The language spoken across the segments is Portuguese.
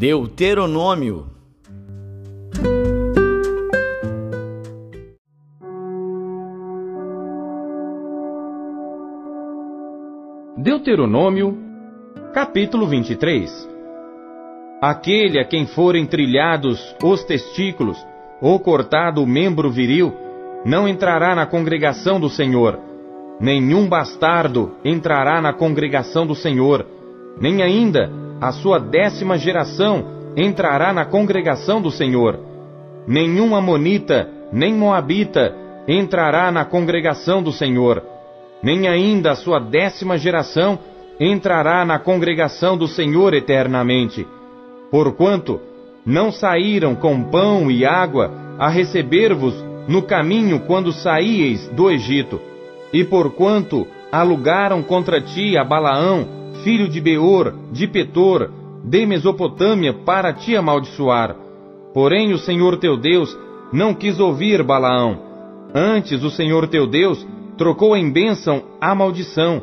Deuteronômio. Deuteronômio, capítulo 23 Aquele a quem forem trilhados os testículos, ou cortado o membro viril, não entrará na congregação do Senhor. Nenhum bastardo entrará na congregação do Senhor, nem ainda a sua décima geração entrará na congregação do Senhor. Nenhum amonita, nem moabita entrará na congregação do Senhor, nem ainda a sua décima geração entrará na congregação do Senhor eternamente. Porquanto não saíram com pão e água a receber-vos no caminho quando saíeis do Egito, e porquanto alugaram contra ti a Balaão, filho de Beor, de Petor, de Mesopotâmia, para te amaldiçoar. Porém o Senhor teu Deus não quis ouvir Balaão. Antes o Senhor teu Deus trocou em bênção a maldição,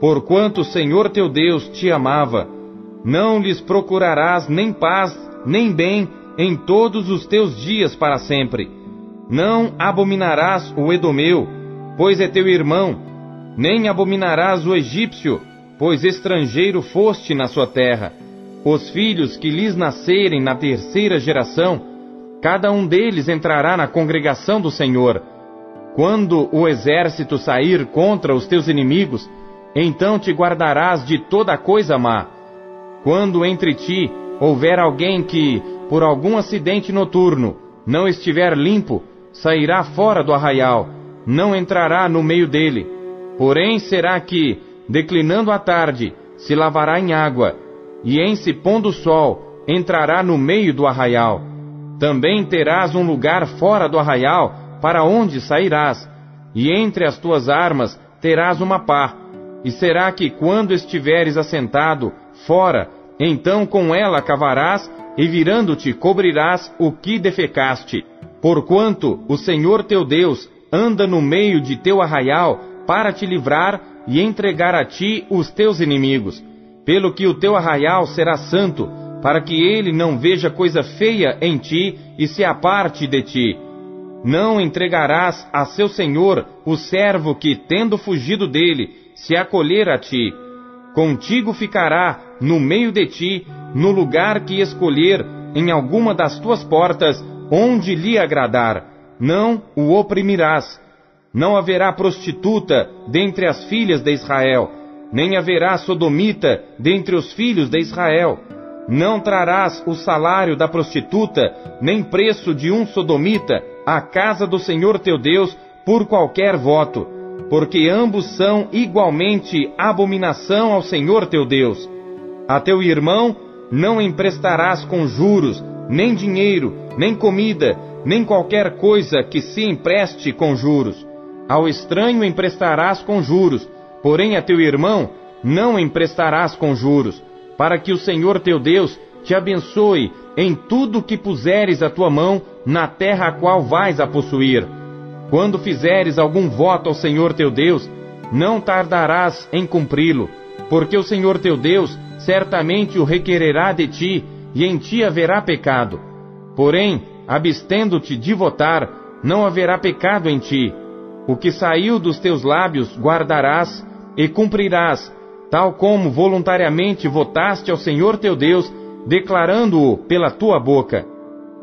porquanto o Senhor teu Deus te amava. Não lhes procurarás nem paz, nem bem, em todos os teus dias para sempre. Não abominarás o Edomeu, pois é teu irmão, nem abominarás o egípcio, pois estrangeiro foste na sua terra. Os filhos que lhes nascerem na terceira geração, cada um deles entrará na congregação do Senhor. Quando o exército sair contra os teus inimigos, então te guardarás de toda coisa má. Quando entre ti houver alguém que, por algum acidente noturno, não estiver limpo, sairá fora do arraial, não entrará no meio dele. Porém será que, declinando a tarde, se lavará em água, e em se pondo o sol, entrará no meio do arraial. Também terás um lugar fora do arraial, para onde sairás, e entre as tuas armas terás uma pá. E será que quando estiveres assentado fora, então com ela cavarás, e virando-te cobrirás o que defecaste. Porquanto o Senhor teu Deus anda no meio de teu arraial para te livrar e entregar a ti os teus inimigos. Pelo que o teu arraial será santo, para que ele não veja coisa feia em ti e se aparte de ti. Não entregarás a seu senhor o servo que, tendo fugido dele, se acolher a ti. Contigo ficará no meio de ti, no lugar que escolher, em alguma das tuas portas, onde lhe agradar. Não o oprimirás. Não haverá prostituta dentre as filhas de Israel, nem haverá sodomita dentre os filhos de Israel. Não trarás o salário da prostituta, nem preço de um sodomita, à casa do Senhor teu Deus, por qualquer voto, porque ambos são igualmente abominação ao Senhor teu Deus. A teu irmão não emprestarás com juros, nem dinheiro, nem comida, nem qualquer coisa que se empreste com juros. Ao estranho emprestarás com juros, porém a teu irmão não emprestarás com juros, para que o Senhor teu Deus te abençoe em tudo que puseres a tua mão na terra a qual vais a possuir. Quando fizeres algum voto ao Senhor teu Deus, não tardarás em cumpri-lo, porque o Senhor teu Deus certamente o requererá de ti, e em ti haverá pecado. Porém, abstendo-te de votar, não haverá pecado em ti. O que saiu dos teus lábios guardarás e cumprirás, tal como voluntariamente votaste ao Senhor teu Deus, declarando-o pela tua boca.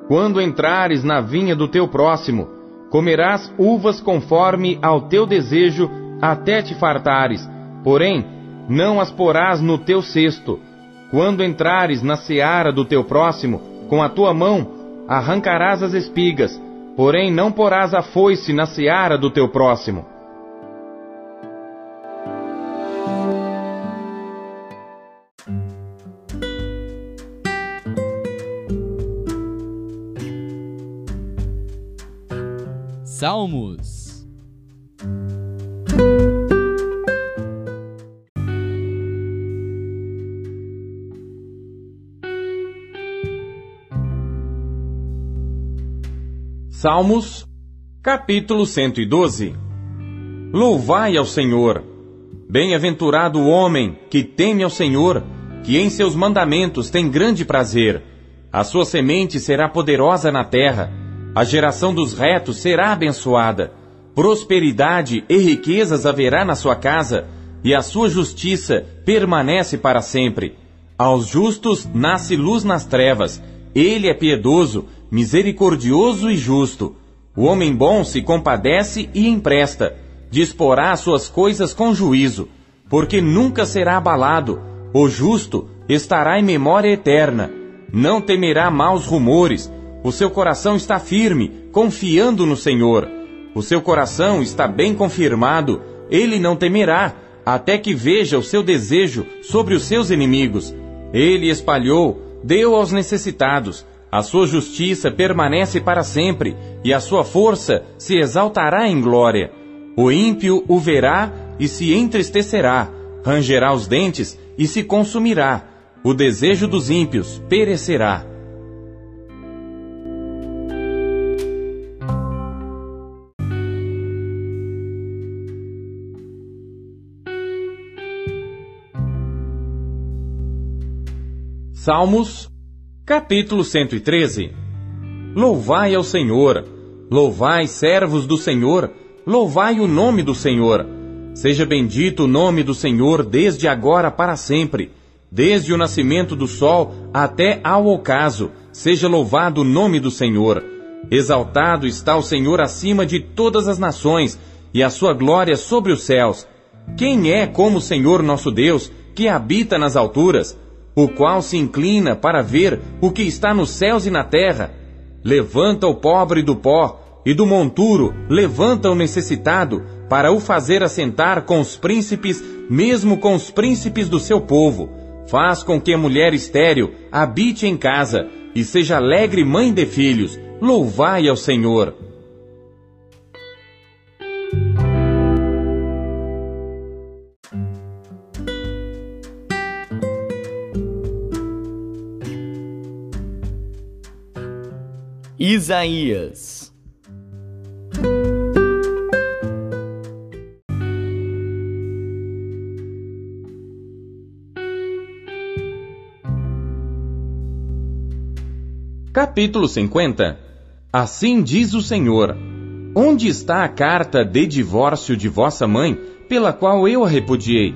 Quando entrares na vinha do teu próximo, comerás uvas conforme ao teu desejo até te fartares, porém não as porás no teu cesto. Quando entrares na seara do teu próximo, com a tua mão arrancarás as espigas, porém não porás a foice na seara do teu próximo. Salmos Salmos, capítulo 112 Louvai ao Senhor. Bem-aventurado o homem que teme ao Senhor, que em seus mandamentos tem grande prazer, A sua semente será poderosa na terra. A geração dos retos será abençoada. Prosperidade e riquezas haverá na sua casa, e a sua justiça permanece para sempre. Aos justos nasce luz nas trevas. Ele é piedoso, misericordioso e justo. O homem bom se compadece e empresta. Disporá suas coisas com juízo, porque nunca será abalado. O justo estará em memória eterna. Não temerá maus rumores. O seu coração está firme, confiando no Senhor. O seu coração está bem confirmado. Ele não temerá, até que veja o seu desejo sobre os seus inimigos. Ele espalhou, deu aos necessitados. A sua justiça permanece para sempre, e a sua força se exaltará em glória. O ímpio o verá e se entristecerá, rangerá os dentes e se consumirá. O desejo dos ímpios perecerá. Salmos, capítulo 113 Louvai ao Senhor, louvai servos do Senhor, louvai o nome do Senhor. Seja bendito o nome do Senhor desde agora para sempre, desde o nascimento do sol até ao ocaso, seja louvado o nome do Senhor. Exaltado está o Senhor acima de todas as nações, e a sua glória sobre os céus. Quem é como o Senhor nosso Deus, que habita nas alturas? O qual se inclina para ver o que está nos céus e na terra. Levanta o pobre do pó, e do monturo levanta o necessitado, para o fazer assentar com os príncipes, mesmo com os príncipes do seu povo. Faz com que a mulher estéril habite em casa, e seja alegre mãe de filhos. Louvai ao Senhor. Isaías. Capítulo 50 Assim diz o Senhor: Onde está a carta de divórcio de vossa mãe, pela qual eu a repudiei?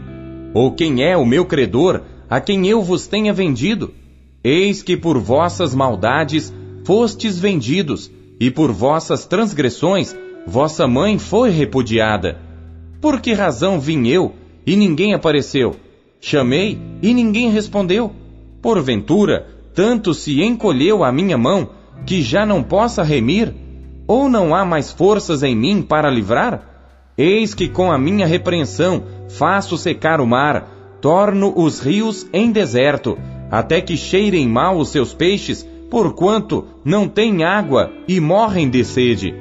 Ou quem é o meu credor, a quem eu vos tenha vendido? Eis que por vossas maldades fostes vendidos, e por vossas transgressões vossa mãe foi repudiada. Por que razão vim eu, e ninguém apareceu? Chamei, e ninguém respondeu. Porventura, tanto se encolheu a minha mão, que já não possa remir? Ou não há mais forças em mim para livrar? Eis que com a minha repreensão faço secar o mar, torno os rios em deserto, até que cheirem mal os seus peixes porquanto não têm água e morrem de sede.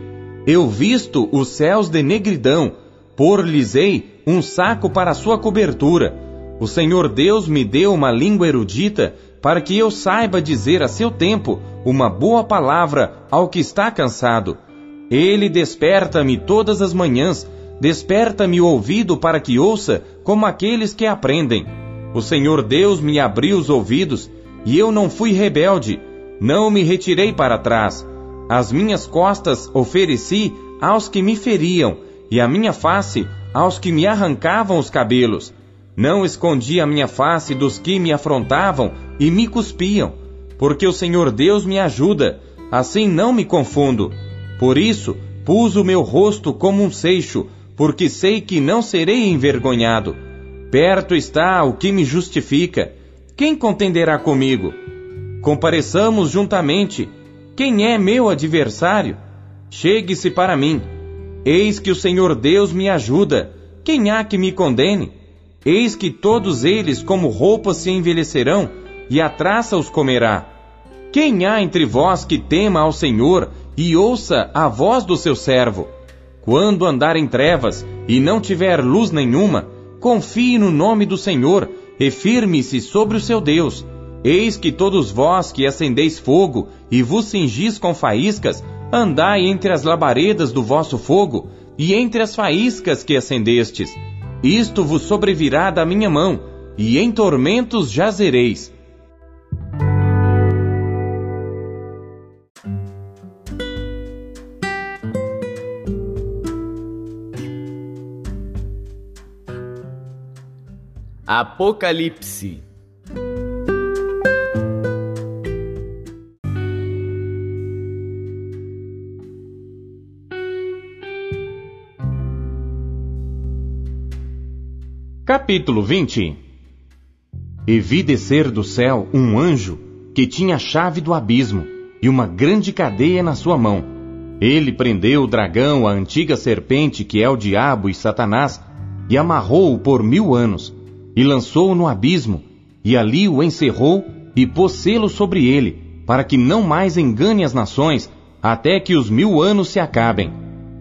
Eu visto os céus de negridão, por-lhes-ei um saco para sua cobertura. O Senhor Deus me deu uma língua erudita, para que eu saiba dizer a seu tempo uma boa palavra ao que está cansado. Ele desperta-me todas as manhãs, desperta-me o ouvido para que ouça como aqueles que aprendem. O Senhor Deus me abriu os ouvidos, e eu não fui rebelde, não me retirei para trás. As minhas costas ofereci aos que me feriam, e a minha face aos que me arrancavam os cabelos. Não escondi a minha face dos que me afrontavam e me cuspiam, porque o Senhor Deus me ajuda, assim não me confundo. Por isso, pus o meu rosto como um seixo, porque sei que não serei envergonhado. Perto está o que me justifica. Quem contenderá comigo? Compareçamos juntamente. Quem é meu adversário? Chegue-se para mim. Eis que o Senhor Deus me ajuda. Quem há que me condene? Eis que todos eles, como roupas, se envelhecerão, e a traça os comerá. Quem há entre vós que tema ao Senhor e ouça a voz do seu servo? Quando andar em trevas e não tiver luz nenhuma, confie no nome do Senhor e firme-se sobre o seu Deus. Eis que todos vós que acendeis fogo e vos cingis com faíscas, andai entre as labaredas do vosso fogo e entre as faíscas que acendestes. Isto vos sobrevirá da minha mão, e em tormentos jazereis. Apocalipse Capítulo 20 E vi descer do céu um anjo que tinha a chave do abismo e uma grande cadeia na sua mão. Ele prendeu o dragão, a antiga serpente que é o diabo e Satanás, e amarrou-o por mil anos, e lançou-o no abismo, e ali o encerrou e pôs selo sobre ele, para que não mais engane as nações, até que os mil anos se acabem.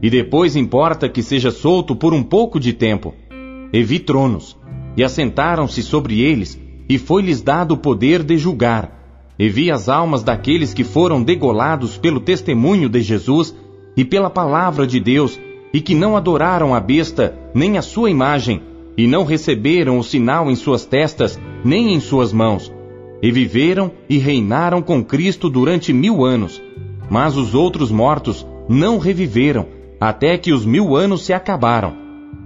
E depois importa que seja solto por um pouco de tempo. E vi tronos, e assentaram-se sobre eles, e foi-lhes dado o poder de julgar e vi as almas daqueles que foram degolados pelo testemunho de Jesus e pela palavra de Deus, e que não adoraram a besta, nem a sua imagem, e não receberam o sinal em suas testas, nem em suas mãos. E viveram e reinaram com Cristo durante mil anos. Mas os outros mortos não reviveram, até que os mil anos se acabaram.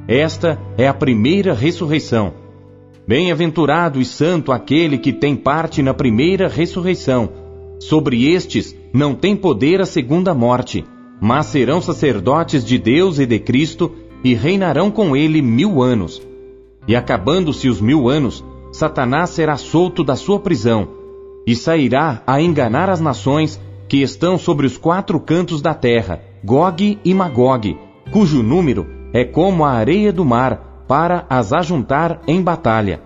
Esta é a primeira ressurreição. Bem-aventurado e santo aquele que tem parte na primeira ressurreição. Sobre estes não tem poder a segunda morte, mas serão sacerdotes de Deus e de Cristo e reinarão com ele mil anos. E acabando-se os mil anos, Satanás será solto da sua prisão e sairá a enganar as nações que estão sobre os quatro cantos da terra, Gog e Magog, cujo número é como a areia do mar, para as ajuntar em batalha.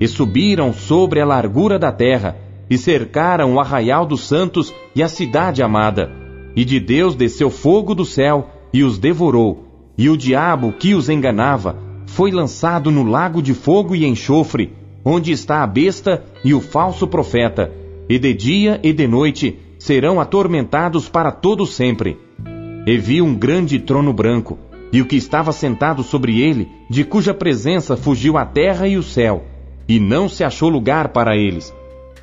E subiram sobre a largura da terra, e cercaram o arraial dos santos e a cidade amada. E de Deus desceu fogo do céu e os devorou. E o diabo que os enganava foi lançado no lago de fogo e enxofre, onde está a besta e o falso profeta, e de dia e de noite serão atormentados para todo sempre. E vi um grande trono branco, e o que estava sentado sobre ele, de cuja presença fugiu a terra e o céu, e não se achou lugar para eles.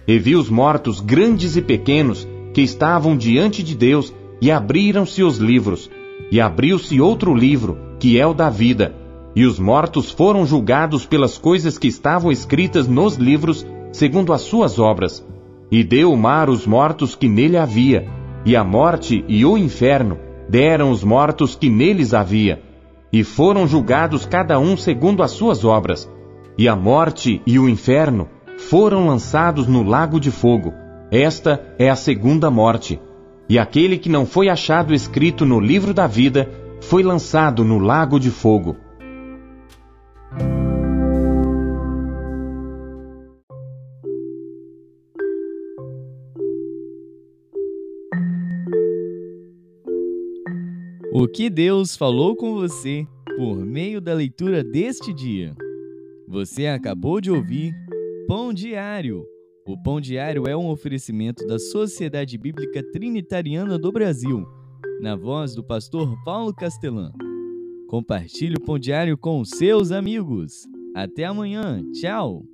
E vi os mortos, grandes e pequenos, que estavam diante de Deus, e abriram-se os livros. E abriu-se outro livro, que é o da vida. E os mortos foram julgados pelas coisas que estavam escritas nos livros, segundo as suas obras. E deu o mar os mortos que nele havia, e a morte e o inferno deram os mortos que neles havia, e foram julgados cada um segundo as suas obras. E a morte e o inferno foram lançados no lago de fogo. Esta é a segunda morte. E aquele que não foi achado escrito no livro da vida foi lançado no lago de fogo. O que Deus falou com você por meio da leitura deste dia? Você acabou de ouvir Pão Diário. O Pão Diário é um oferecimento da Sociedade Bíblica Trinitariana do Brasil, na voz do pastor Paulo Castelã. Compartilhe o Pão Diário com seus amigos. Até amanhã. Tchau.